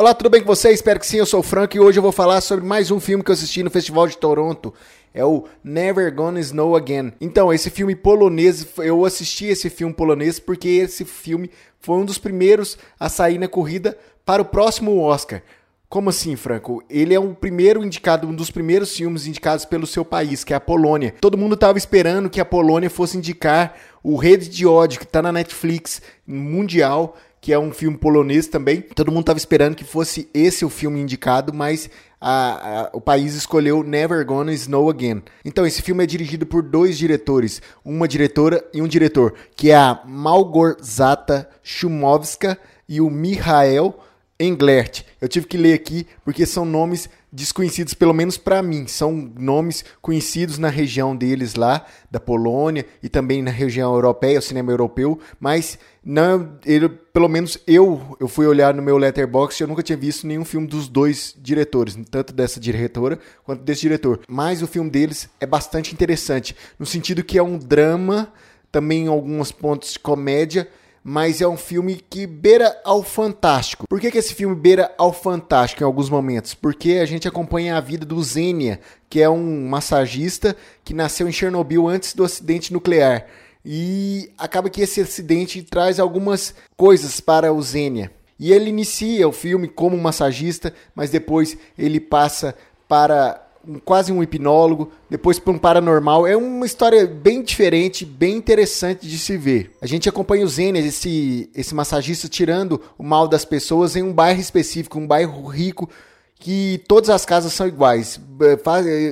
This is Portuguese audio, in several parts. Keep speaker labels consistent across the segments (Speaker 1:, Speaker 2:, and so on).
Speaker 1: Olá, tudo bem com você? Espero que sim, eu sou o Frank e hoje eu vou falar sobre mais um filme que eu assisti no Festival de Toronto. É o Never Gonna Snow Again. Então, esse filme polonês, eu assisti esse filme polonês porque esse filme foi um dos primeiros a sair na corrida para o próximo Oscar. Como assim, Franco? Ele é o primeiro indicado, um dos primeiros filmes indicados pelo seu país, que é a Polônia. Todo mundo estava esperando que a Polônia fosse indicar o Rede de Ódio, que está na Netflix mundial, que é um filme polonês também. Todo mundo estava esperando que fosse esse o filme indicado, mas a, a, o país escolheu Never Gonna Snow Again. Então, esse filme é dirigido por dois diretores, uma diretora e um diretor, que é a Malgorzata Shumowska e o Michael Englert. Eu tive que ler aqui porque são nomes desconhecidos, pelo menos para mim. São nomes conhecidos na região deles lá, da Polônia e também na região europeia, o cinema europeu, mas não, ele, pelo menos eu, eu fui olhar no meu letterbox e eu nunca tinha visto nenhum filme dos dois diretores, tanto dessa diretora quanto desse diretor. Mas o filme deles é bastante interessante, no sentido que é um drama, também em alguns pontos de comédia, mas é um filme que beira ao fantástico. Por que, que esse filme beira ao fantástico em alguns momentos? Porque a gente acompanha a vida do Zenia, que é um massagista que nasceu em Chernobyl antes do acidente nuclear. E acaba que esse acidente traz algumas coisas para o Zenia. E ele inicia o filme como massagista, mas depois ele passa para um, quase um hipnólogo, depois para um paranormal. É uma história bem diferente, bem interessante de se ver. A gente acompanha o Zênia, esse, esse massagista, tirando o mal das pessoas em um bairro específico, um bairro rico, que todas as casas são iguais.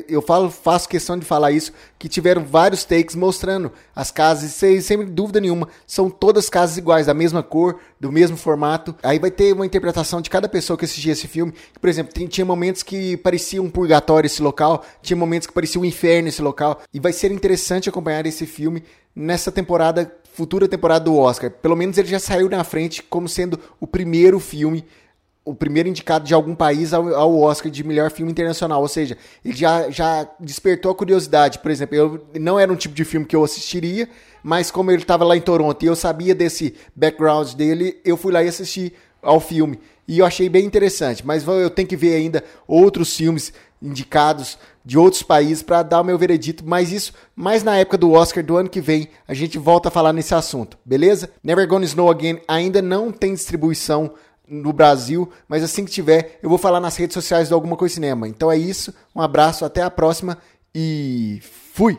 Speaker 1: Eu falo, faço questão de falar isso, que tiveram vários takes mostrando as casas, sem, sem dúvida nenhuma, são todas casas iguais, da mesma cor, do mesmo formato. Aí vai ter uma interpretação de cada pessoa que assistia esse filme. Por exemplo, tinha momentos que parecia um purgatório esse local, tinha momentos que parecia um inferno esse local. E vai ser interessante acompanhar esse filme nessa temporada, futura temporada do Oscar. Pelo menos ele já saiu na frente como sendo o primeiro filme o primeiro indicado de algum país ao, ao, Oscar de melhor filme internacional. Ou seja, ele já, já despertou a curiosidade. Por exemplo, eu não era um tipo de filme que eu assistiria, mas como ele estava lá em Toronto e eu sabia desse background dele, eu fui lá e assisti ao filme. E eu achei bem interessante. Mas eu tenho que ver ainda outros filmes indicados de outros países para dar o meu veredito, mas isso mais na época do Oscar do ano que vem, a gente volta a falar nesse assunto, beleza? Never Gonna Snow Again ainda não tem distribuição no Brasil, mas assim que tiver, eu vou falar nas redes sociais do Alguma Coisa Cinema. Então é isso, um abraço, até a próxima e fui!